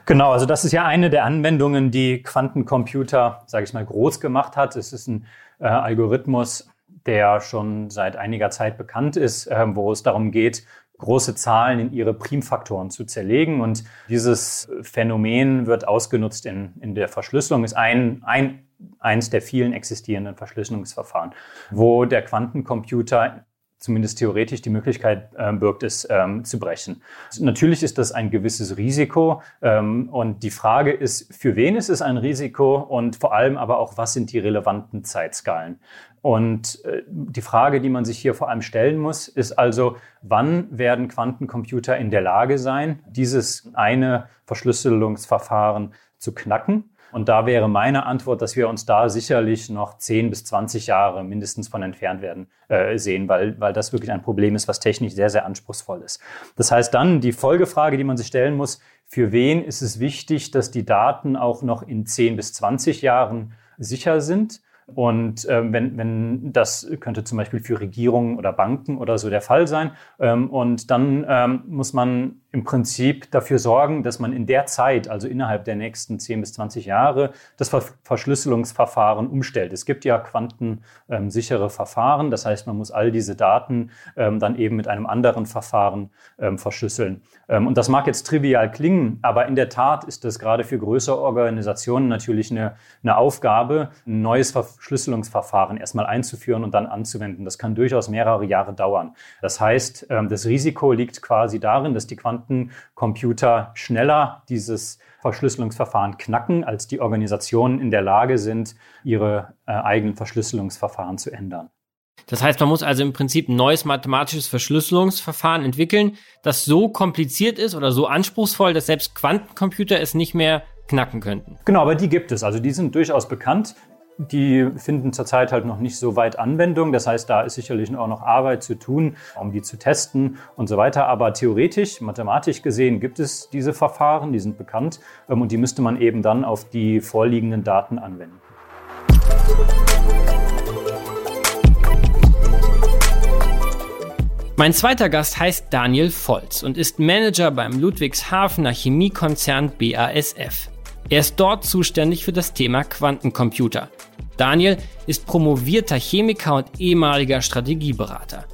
Speaker 5: Genau, also das ist ja eine der Anwendungen, die Quantencomputer, sage ich mal, groß gemacht hat. Es ist ein äh, Algorithmus, der schon seit einiger Zeit bekannt ist, äh, wo es darum geht, große Zahlen in ihre Primfaktoren zu zerlegen. Und dieses Phänomen wird ausgenutzt in, in der Verschlüsselung, ist ein, ein, eins der vielen existierenden Verschlüsselungsverfahren, wo der Quantencomputer zumindest theoretisch die Möglichkeit äh, birgt, es ähm, zu brechen. Natürlich ist das ein gewisses Risiko ähm, und die Frage ist, für wen ist es ein Risiko und vor allem aber auch, was sind die relevanten Zeitskalen? Und äh, die Frage, die man sich hier vor allem stellen muss, ist also, wann werden Quantencomputer in der Lage sein, dieses eine Verschlüsselungsverfahren zu knacken? Und da wäre meine Antwort, dass wir uns da sicherlich noch 10 bis 20 Jahre mindestens von entfernt werden äh, sehen, weil, weil das wirklich ein Problem ist, was technisch sehr, sehr anspruchsvoll ist. Das heißt dann, die Folgefrage, die man sich stellen muss, für wen ist es wichtig, dass die Daten auch noch in 10 bis 20 Jahren sicher sind? Und ähm, wenn, wenn das könnte zum Beispiel für Regierungen oder Banken oder so der Fall sein. Ähm, und dann ähm, muss man im Prinzip dafür sorgen, dass man in der Zeit, also innerhalb der nächsten 10 bis 20 Jahre, das Verschlüsselungsverfahren umstellt. Es gibt ja quantensichere Verfahren, das heißt, man muss all diese Daten ähm, dann eben mit einem anderen Verfahren ähm, verschlüsseln. Ähm, und das mag jetzt trivial klingen, aber in der Tat ist das gerade für größere Organisationen natürlich eine, eine Aufgabe, ein neues Verschlüsselungsverfahren erstmal einzuführen und dann anzuwenden. Das kann durchaus mehrere Jahre dauern. Das heißt, ähm, das Risiko liegt quasi darin, dass die Quantencomputer schneller dieses Verschlüsselungsverfahren knacken, als die Organisationen in der Lage sind, ihre äh, eigenen Verschlüsselungsverfahren zu ändern.
Speaker 1: Das heißt, man muss also im Prinzip ein neues mathematisches Verschlüsselungsverfahren entwickeln, das so kompliziert ist oder so anspruchsvoll, dass selbst Quantencomputer es nicht mehr knacken könnten.
Speaker 5: Genau, aber die gibt es. Also die sind durchaus bekannt. Die finden zurzeit halt noch nicht so weit Anwendung. Das heißt, da ist sicherlich auch noch Arbeit zu tun, um die zu testen und so weiter. Aber theoretisch, mathematisch gesehen, gibt es diese Verfahren, die sind bekannt ähm, und die müsste man eben dann auf die vorliegenden Daten anwenden.
Speaker 1: Mein zweiter Gast heißt Daniel Volz und ist Manager beim Ludwigshafener Chemiekonzern BASF. Er ist dort zuständig für das Thema Quantencomputer. Daniel ist promovierter Chemiker und ehemaliger Strategieberater.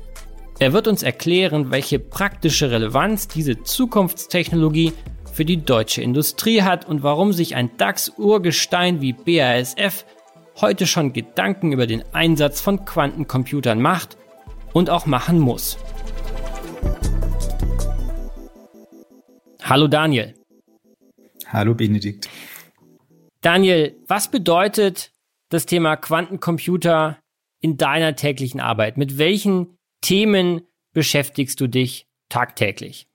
Speaker 1: Er wird uns erklären, welche praktische Relevanz diese Zukunftstechnologie für die deutsche Industrie hat und warum sich ein DAX-Urgestein wie BASF heute schon Gedanken über den Einsatz von Quantencomputern macht und auch machen muss. Hallo Daniel.
Speaker 6: Hallo Benedikt.
Speaker 1: Daniel, was bedeutet das Thema Quantencomputer in deiner täglichen Arbeit? Mit welchen Themen beschäftigst du dich tagtäglich?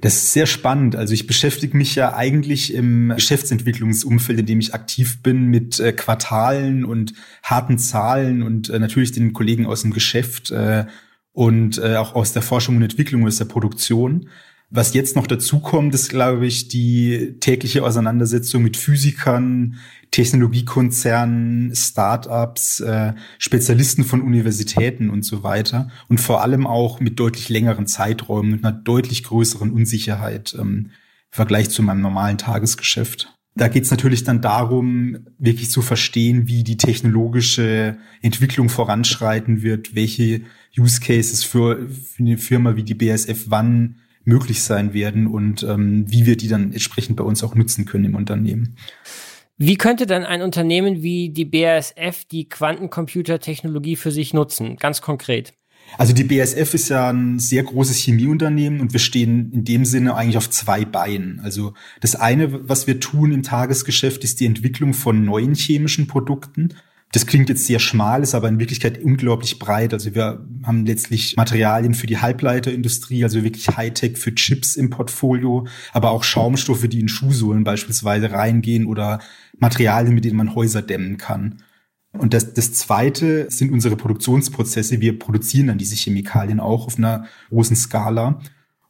Speaker 6: Das ist sehr spannend. Also ich beschäftige mich ja eigentlich im Geschäftsentwicklungsumfeld, in dem ich aktiv bin, mit äh, Quartalen und harten Zahlen und äh, natürlich den Kollegen aus dem Geschäft äh, und auch aus der Forschung und Entwicklung, aus der Produktion. Was jetzt noch dazu kommt, ist, glaube ich, die tägliche Auseinandersetzung mit Physikern, Technologiekonzernen, Startups, äh, Spezialisten von Universitäten und so weiter. Und vor allem auch mit deutlich längeren Zeiträumen und einer deutlich größeren Unsicherheit ähm, im Vergleich zu meinem normalen Tagesgeschäft. Da geht es natürlich dann darum, wirklich zu verstehen, wie die technologische Entwicklung voranschreiten wird, welche Use Cases für, für eine Firma wie die BSF wann möglich sein werden und ähm, wie wir die dann entsprechend bei uns auch nutzen können im Unternehmen.
Speaker 1: Wie könnte dann ein Unternehmen wie die BASF die Quantencomputertechnologie für sich nutzen, ganz konkret?
Speaker 6: Also die BASF ist ja ein sehr großes Chemieunternehmen und wir stehen in dem Sinne eigentlich auf zwei Beinen. Also das eine, was wir tun im Tagesgeschäft, ist die Entwicklung von neuen chemischen Produkten. Das klingt jetzt sehr schmal, ist aber in Wirklichkeit unglaublich breit. Also wir haben letztlich Materialien für die Halbleiterindustrie, also wirklich Hightech für Chips im Portfolio, aber auch Schaumstoffe, die in Schuhsohlen beispielsweise reingehen oder Materialien, mit denen man Häuser dämmen kann. Und das, das Zweite sind unsere Produktionsprozesse. Wir produzieren dann diese Chemikalien auch auf einer großen Skala.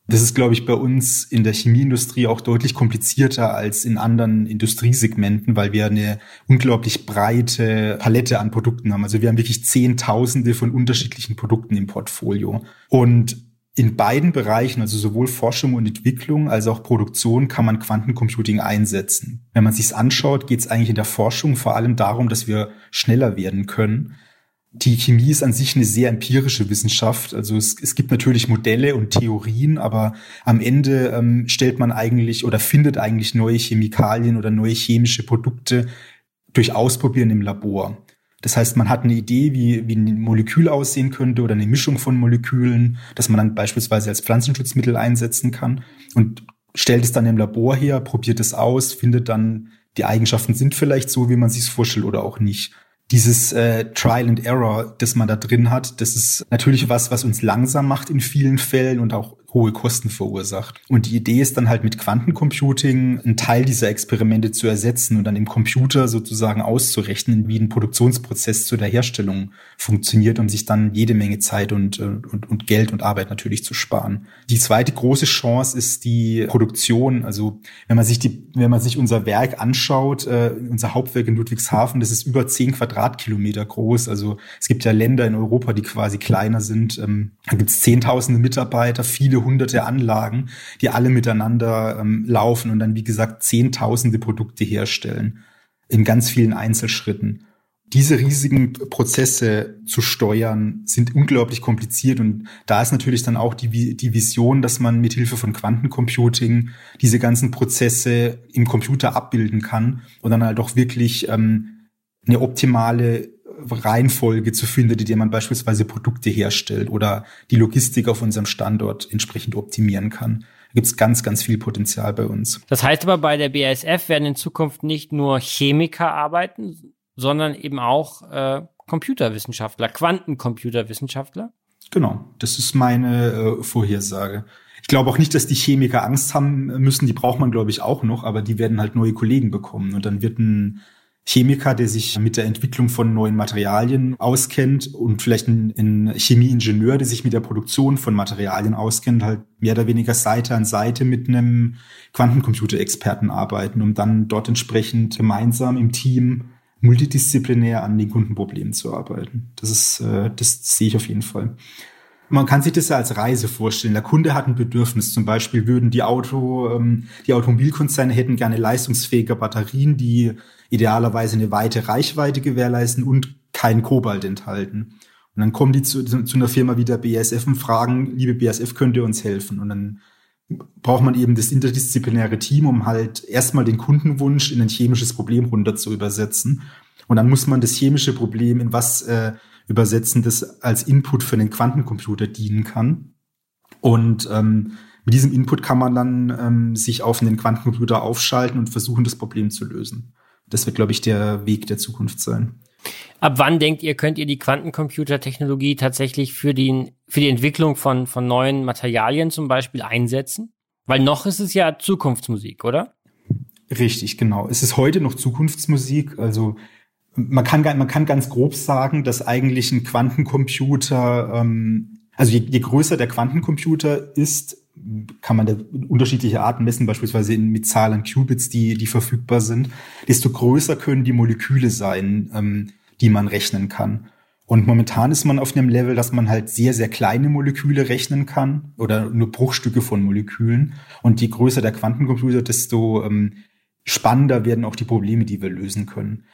Speaker 6: Das ist, glaube ich, bei uns in der Chemieindustrie auch deutlich komplizierter als in anderen Industriesegmenten, weil wir eine unglaublich breite Palette an Produkten haben. Also wir haben wirklich Zehntausende von unterschiedlichen Produkten im Portfolio. Und in beiden Bereichen, also sowohl Forschung und Entwicklung als auch Produktion, kann man Quantencomputing einsetzen. Wenn man sich's anschaut, geht es eigentlich in der Forschung vor allem darum, dass wir schneller werden können die Chemie ist an sich eine sehr empirische Wissenschaft. Also es, es gibt natürlich Modelle und Theorien, aber am Ende ähm, stellt man eigentlich oder findet eigentlich neue Chemikalien oder neue chemische Produkte durch Ausprobieren im Labor. Das heißt, man hat eine Idee, wie, wie ein Molekül aussehen könnte oder eine Mischung von Molekülen, das man dann beispielsweise als Pflanzenschutzmittel einsetzen kann und stellt es dann im Labor her, probiert es aus, findet dann, die Eigenschaften sind vielleicht so, wie man sich vorstellt oder auch nicht dieses äh, Trial and Error, das man da drin hat, das ist natürlich was, was uns langsam macht in vielen Fällen und auch hohe Kosten verursacht. Und die Idee ist dann halt mit Quantencomputing einen Teil dieser Experimente zu ersetzen und dann im Computer sozusagen auszurechnen, wie ein Produktionsprozess zu der Herstellung funktioniert, um sich dann jede Menge Zeit und, äh, und, und Geld und Arbeit natürlich zu sparen. Die zweite große Chance ist die Produktion. Also wenn man sich die, wenn man sich unser Werk anschaut, äh, unser Hauptwerk in Ludwigshafen, das ist über zehn Quadratkilometer groß. Also es gibt ja Länder in Europa, die quasi kleiner sind. Ähm, da gibt es zehntausende Mitarbeiter, viele hunderte, hunderte Anlagen, die alle miteinander ähm, laufen und dann, wie gesagt, zehntausende Produkte herstellen in ganz vielen Einzelschritten. Diese riesigen Prozesse zu steuern sind unglaublich kompliziert und da ist natürlich dann auch die, die Vision, dass man mit Hilfe von Quantencomputing diese ganzen Prozesse im Computer abbilden kann und dann halt auch wirklich ähm, eine optimale Reihenfolge zu finden, in der man beispielsweise Produkte herstellt oder die Logistik auf unserem Standort entsprechend optimieren kann. Da gibt es ganz, ganz viel Potenzial bei uns.
Speaker 1: Das heißt aber, bei der BASF werden in Zukunft nicht nur Chemiker arbeiten, sondern eben auch äh, Computerwissenschaftler, Quantencomputerwissenschaftler.
Speaker 6: Genau, das ist meine äh, Vorhersage. Ich glaube auch nicht, dass die Chemiker Angst haben müssen. Die braucht man, glaube ich, auch noch, aber die werden halt neue Kollegen bekommen. Und dann wird ein Chemiker, der sich mit der Entwicklung von neuen Materialien auskennt und vielleicht ein, ein Chemieingenieur, der sich mit der Produktion von Materialien auskennt, halt mehr oder weniger Seite an Seite mit einem Quantencomputerexperten arbeiten, um dann dort entsprechend gemeinsam im Team multidisziplinär an den Kundenproblemen zu arbeiten. Das ist, äh, das sehe ich auf jeden Fall. Man kann sich das ja als Reise vorstellen. Der Kunde hat ein Bedürfnis. Zum Beispiel würden die Auto, ähm, die Automobilkonzerne hätten gerne leistungsfähige Batterien, die idealerweise eine weite Reichweite gewährleisten und kein Kobalt enthalten. Und dann kommen die zu, zu einer Firma wie der BASF und fragen, liebe BASF, könnt ihr uns helfen? Und dann braucht man eben das interdisziplinäre Team, um halt erstmal den Kundenwunsch in ein chemisches Problem runter zu übersetzen. Und dann muss man das chemische Problem in was äh, übersetzen, das als Input für den Quantencomputer dienen kann. Und ähm, mit diesem Input kann man dann ähm, sich auf den Quantencomputer aufschalten und versuchen, das Problem zu lösen. Das wird, glaube ich, der Weg der Zukunft sein.
Speaker 1: Ab wann denkt ihr, könnt ihr die Quantencomputertechnologie tatsächlich für, die, für die Entwicklung von, von neuen Materialien zum Beispiel einsetzen? Weil noch ist es ja Zukunftsmusik, oder?
Speaker 6: Richtig, genau. Es ist heute noch Zukunftsmusik. Also man kann, man kann ganz grob sagen, dass eigentlich ein Quantencomputer, ähm, also je, je größer der Quantencomputer ist, kann man da unterschiedliche Arten messen, beispielsweise in, mit Zahlen Qubits, die, die verfügbar sind, desto größer können die Moleküle sein, ähm, die man rechnen kann. Und momentan ist man auf einem Level, dass man halt sehr, sehr kleine Moleküle rechnen kann oder nur Bruchstücke von Molekülen. Und je größer der Quantencomputer, desto ähm, spannender werden auch die Probleme, die wir lösen können.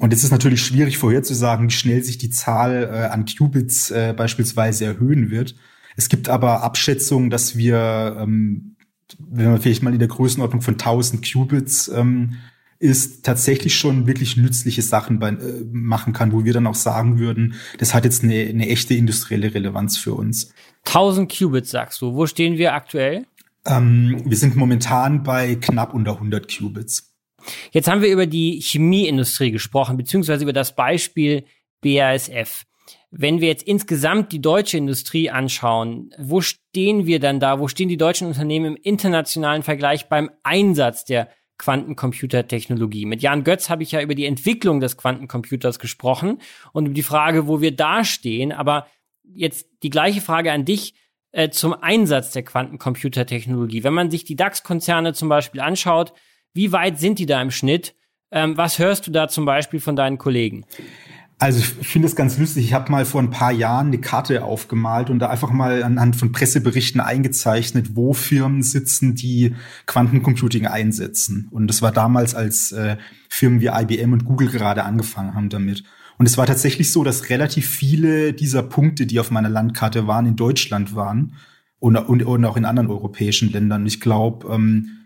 Speaker 6: Und es ist natürlich schwierig vorherzusagen, wie schnell sich die Zahl äh, an Qubits äh, beispielsweise erhöhen wird. Es gibt aber Abschätzungen, dass wir, ähm, wenn man vielleicht mal in der Größenordnung von 1000 Qubits ähm, ist, tatsächlich schon wirklich nützliche Sachen bei, äh, machen kann, wo wir dann auch sagen würden, das hat jetzt eine, eine echte industrielle Relevanz für uns.
Speaker 1: 1000 Qubits sagst du. Wo stehen wir aktuell?
Speaker 6: Ähm, wir sind momentan bei knapp unter 100 Qubits.
Speaker 1: Jetzt haben wir über die Chemieindustrie gesprochen, beziehungsweise über das Beispiel BASF. Wenn wir jetzt insgesamt die deutsche Industrie anschauen, wo stehen wir dann da? Wo stehen die deutschen Unternehmen im internationalen Vergleich beim Einsatz der Quantencomputertechnologie? Mit Jan Götz habe ich ja über die Entwicklung des Quantencomputers gesprochen und über die Frage, wo wir da stehen. Aber jetzt die gleiche Frage an dich äh, zum Einsatz der Quantencomputertechnologie. Wenn man sich die DAX-Konzerne zum Beispiel anschaut, wie weit sind die da im Schnitt? Ähm, was hörst du da zum Beispiel von deinen Kollegen?
Speaker 6: Also ich finde es ganz lustig. Ich habe mal vor ein paar Jahren eine Karte aufgemalt und da einfach mal anhand von Presseberichten eingezeichnet, wo Firmen sitzen, die Quantencomputing einsetzen. Und das war damals, als äh, Firmen wie IBM und Google gerade angefangen haben damit. Und es war tatsächlich so, dass relativ viele dieser Punkte, die auf meiner Landkarte waren, in Deutschland waren und, und, und auch in anderen europäischen Ländern. Ich glaube, ähm,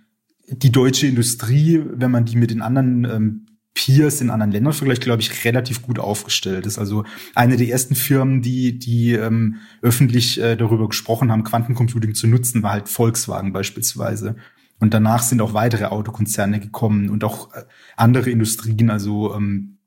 Speaker 6: die deutsche Industrie, wenn man die mit den anderen ähm, Peers in anderen Ländern vergleicht, glaube ich, relativ gut aufgestellt ist. Also eine der ersten Firmen, die, die ähm, öffentlich äh, darüber gesprochen haben, Quantencomputing zu nutzen, war halt Volkswagen beispielsweise. Und danach sind auch weitere Autokonzerne gekommen und auch äh, andere Industrien, also ähm,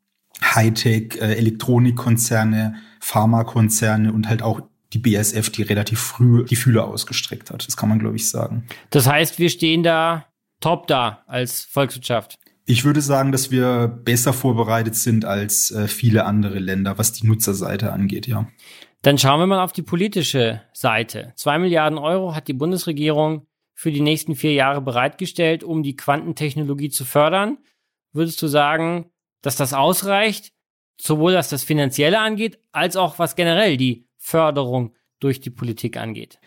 Speaker 6: Hightech, äh, Elektronikkonzerne, Pharmakonzerne und halt auch die BSF, die relativ früh die Fühler ausgestreckt hat. Das kann man, glaube ich, sagen.
Speaker 1: Das heißt, wir stehen da top da als Volkswirtschaft?
Speaker 6: Ich würde sagen, dass wir besser vorbereitet sind als äh, viele andere Länder, was die Nutzerseite angeht, ja.
Speaker 1: Dann schauen wir mal auf die politische Seite. Zwei Milliarden Euro hat die Bundesregierung für die nächsten vier Jahre bereitgestellt, um die Quantentechnologie zu fördern. Würdest du sagen, dass das ausreicht, sowohl was das Finanzielle angeht, als auch was generell die Förderung durch die Politik angeht?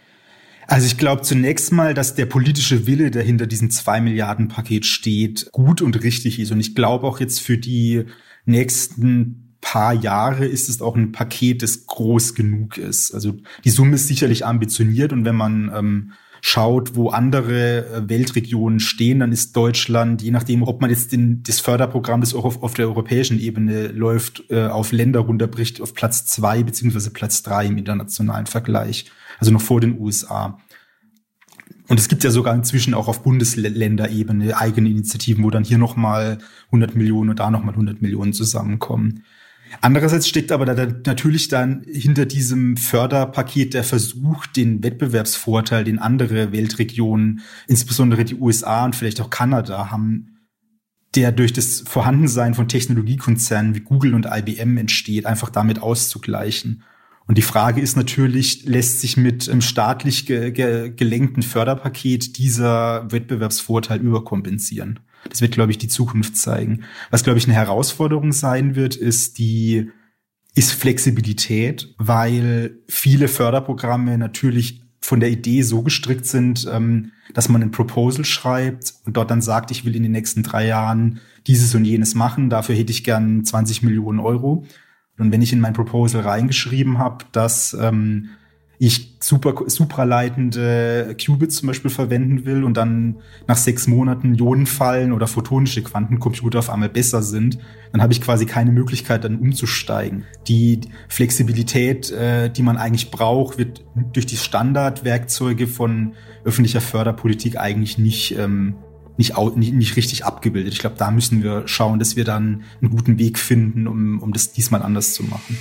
Speaker 6: Also ich glaube zunächst mal, dass der politische Wille, der hinter diesem zwei Milliarden Paket steht, gut und richtig ist. Und ich glaube auch jetzt für die nächsten paar Jahre ist es auch ein Paket, das groß genug ist. Also die Summe ist sicherlich ambitioniert und wenn man ähm, schaut, wo andere äh, Weltregionen stehen, dann ist Deutschland, je nachdem, ob man jetzt den, das Förderprogramm, das auch auf, auf der europäischen Ebene läuft, äh, auf Länder runterbricht, auf Platz zwei beziehungsweise Platz drei im internationalen Vergleich. Also noch vor den USA. Und es gibt ja sogar inzwischen auch auf Bundesländerebene eigene Initiativen, wo dann hier nochmal 100 Millionen und da nochmal 100 Millionen zusammenkommen. Andererseits steckt aber da natürlich dann hinter diesem Förderpaket der Versuch, den Wettbewerbsvorteil, den andere Weltregionen, insbesondere die USA und vielleicht auch Kanada haben, der durch das Vorhandensein von Technologiekonzernen wie Google und IBM entsteht, einfach damit auszugleichen. Und die Frage ist natürlich, lässt sich mit einem staatlich ge ge gelenkten Förderpaket dieser Wettbewerbsvorteil überkompensieren? Das wird, glaube ich, die Zukunft zeigen. Was, glaube ich, eine Herausforderung sein wird, ist die ist Flexibilität, weil viele Förderprogramme natürlich von der Idee so gestrickt sind, ähm, dass man ein Proposal schreibt und dort dann sagt, ich will in den nächsten drei Jahren dieses und jenes machen, dafür hätte ich gern 20 Millionen Euro. Und wenn ich in mein Proposal reingeschrieben habe, dass ähm, ich super, supraleitende Qubits zum Beispiel verwenden will und dann nach sechs Monaten Ionenfallen oder photonische Quantencomputer auf einmal besser sind, dann habe ich quasi keine Möglichkeit, dann umzusteigen. Die Flexibilität, äh, die man eigentlich braucht, wird durch die Standardwerkzeuge von öffentlicher Förderpolitik eigentlich nicht ähm, nicht, nicht, nicht richtig abgebildet. Ich glaube, da müssen wir schauen, dass wir dann einen guten Weg finden, um, um das diesmal anders zu machen.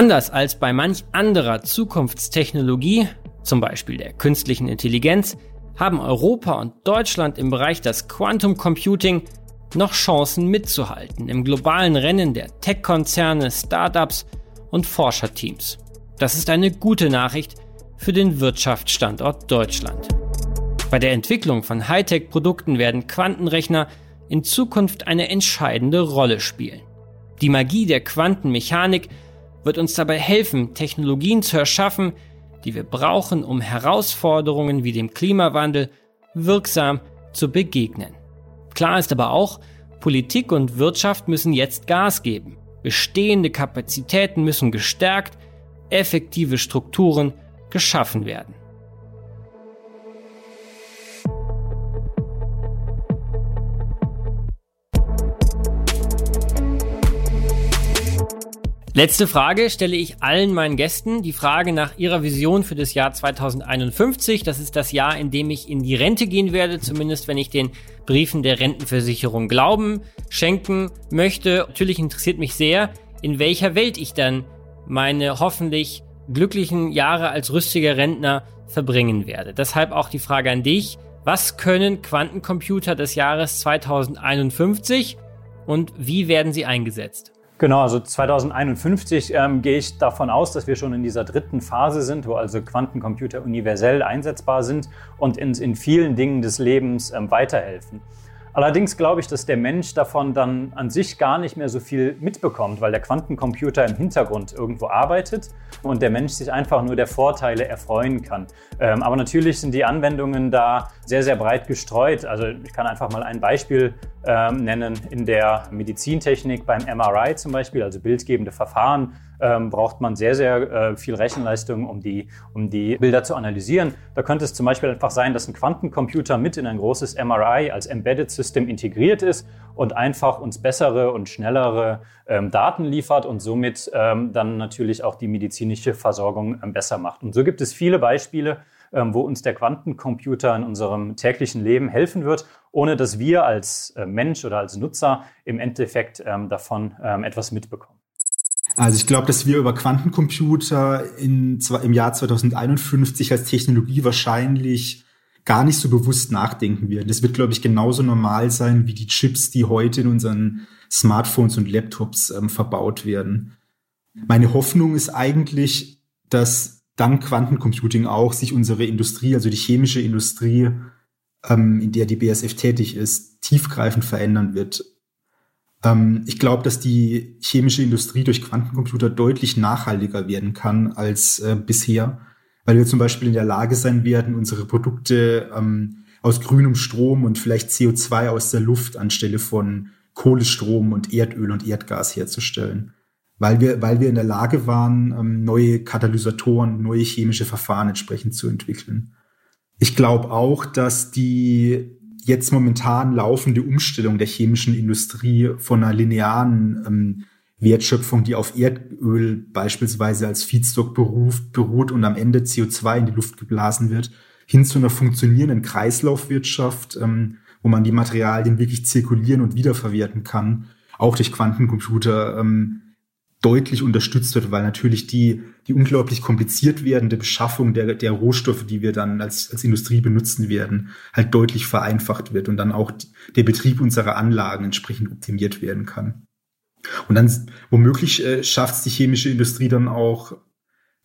Speaker 1: Anders als bei manch anderer Zukunftstechnologie, zum Beispiel der künstlichen Intelligenz, haben Europa und Deutschland im Bereich des Quantum Computing noch Chancen mitzuhalten im globalen Rennen der Tech-Konzerne, Startups und Forscherteams. Das ist eine gute Nachricht für den Wirtschaftsstandort Deutschland. Bei der Entwicklung von Hightech-Produkten werden Quantenrechner in Zukunft eine entscheidende Rolle spielen. Die Magie der Quantenmechanik wird uns dabei helfen, Technologien zu erschaffen, die wir brauchen, um Herausforderungen wie dem Klimawandel wirksam zu begegnen. Klar ist aber auch, Politik und Wirtschaft müssen jetzt Gas geben. Bestehende Kapazitäten müssen gestärkt, effektive Strukturen geschaffen werden. Letzte Frage stelle ich allen meinen Gästen. Die Frage nach ihrer Vision für das Jahr 2051. Das ist das Jahr, in dem ich in die Rente gehen werde, zumindest wenn ich den Briefen der Rentenversicherung Glauben schenken möchte. Natürlich interessiert mich sehr, in welcher Welt ich dann meine hoffentlich glücklichen Jahre als rüstiger Rentner verbringen werde. Deshalb auch die Frage an dich. Was können Quantencomputer des Jahres 2051 und wie werden sie eingesetzt?
Speaker 5: Genau, also 2051 ähm, gehe ich davon aus, dass wir schon in dieser dritten Phase sind, wo also Quantencomputer universell einsetzbar sind und uns in vielen Dingen des Lebens ähm, weiterhelfen. Allerdings glaube ich, dass der Mensch davon dann an sich gar nicht mehr so viel mitbekommt, weil der Quantencomputer im Hintergrund irgendwo arbeitet und der Mensch sich einfach nur der Vorteile erfreuen kann. Ähm, aber natürlich sind die Anwendungen da sehr, sehr breit gestreut. Also ich kann einfach mal ein Beispiel ähm, nennen. In der Medizintechnik beim MRI zum Beispiel, also bildgebende Verfahren, ähm, braucht man sehr, sehr äh, viel Rechenleistung, um die, um die Bilder zu analysieren. Da könnte es zum Beispiel einfach sein, dass ein Quantencomputer mit in ein großes MRI als Embedded System integriert ist und einfach uns bessere und schnellere ähm, Daten liefert und somit ähm, dann natürlich auch die medizinische Versorgung ähm, besser macht. Und so gibt es viele Beispiele, ähm, wo uns der Quantencomputer in unserem täglichen Leben helfen wird, ohne dass wir als äh, Mensch oder als Nutzer im Endeffekt ähm, davon etwas mitbekommen.
Speaker 6: Also ich glaube, dass wir über Quantencomputer in, im Jahr 2051 als Technologie wahrscheinlich gar nicht so bewusst nachdenken werden. Das wird, glaube ich, genauso normal sein wie die Chips, die heute in unseren Smartphones und Laptops ähm, verbaut werden. Meine Hoffnung ist eigentlich, dass dank Quantencomputing auch sich unsere Industrie, also die chemische Industrie, ähm, in der die BSF tätig ist, tiefgreifend verändern wird. Ähm, ich glaube, dass die chemische Industrie durch Quantencomputer deutlich nachhaltiger werden kann als äh, bisher, weil wir zum Beispiel in der Lage sein werden, unsere Produkte ähm, aus grünem Strom und vielleicht CO2 aus der Luft anstelle von Kohlestrom und Erdöl und Erdgas herzustellen. Weil wir, weil wir in der Lage waren, ähm, neue Katalysatoren, neue chemische Verfahren entsprechend zu entwickeln. Ich glaube auch, dass die jetzt momentan laufende Umstellung der chemischen Industrie von einer linearen ähm, Wertschöpfung, die auf Erdöl beispielsweise als Feedstock beruft, beruht und am Ende CO2 in die Luft geblasen wird, hin zu einer funktionierenden Kreislaufwirtschaft, ähm, wo man die Materialien wirklich zirkulieren und wiederverwerten kann, auch durch Quantencomputer ähm, deutlich unterstützt wird, weil natürlich die, die unglaublich kompliziert werdende Beschaffung der, der Rohstoffe, die wir dann als, als Industrie benutzen werden, halt deutlich vereinfacht wird und dann auch der Betrieb unserer Anlagen entsprechend optimiert werden kann. Und dann womöglich äh, schafft es die chemische Industrie dann auch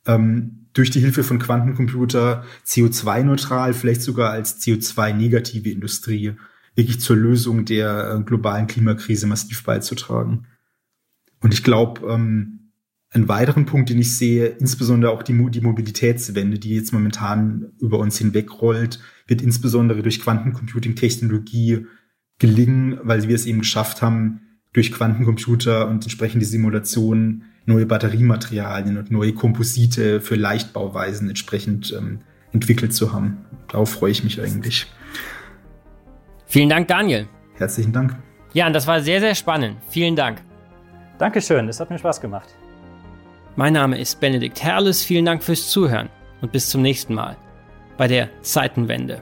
Speaker 6: ähm, durch die Hilfe von Quantencomputer CO2-neutral, vielleicht sogar als CO2-negative Industrie wirklich zur Lösung der äh, globalen Klimakrise massiv beizutragen. Und ich glaube, ähm, einen weiteren Punkt, den ich sehe, insbesondere auch die, die Mobilitätswende, die jetzt momentan über uns hinwegrollt, wird insbesondere durch Quantencomputing-Technologie gelingen, weil wir es eben geschafft haben, durch Quantencomputer und entsprechende Simulationen neue Batteriematerialien und neue Komposite für Leichtbauweisen entsprechend ähm, entwickelt zu haben. Darauf freue ich mich eigentlich.
Speaker 1: Vielen Dank, Daniel.
Speaker 6: Herzlichen Dank.
Speaker 1: Ja, und das war sehr, sehr spannend. Vielen Dank.
Speaker 5: Dankeschön, es hat mir Spaß gemacht.
Speaker 1: Mein Name ist Benedikt Herles, vielen Dank fürs Zuhören und bis zum nächsten Mal bei der Zeitenwende.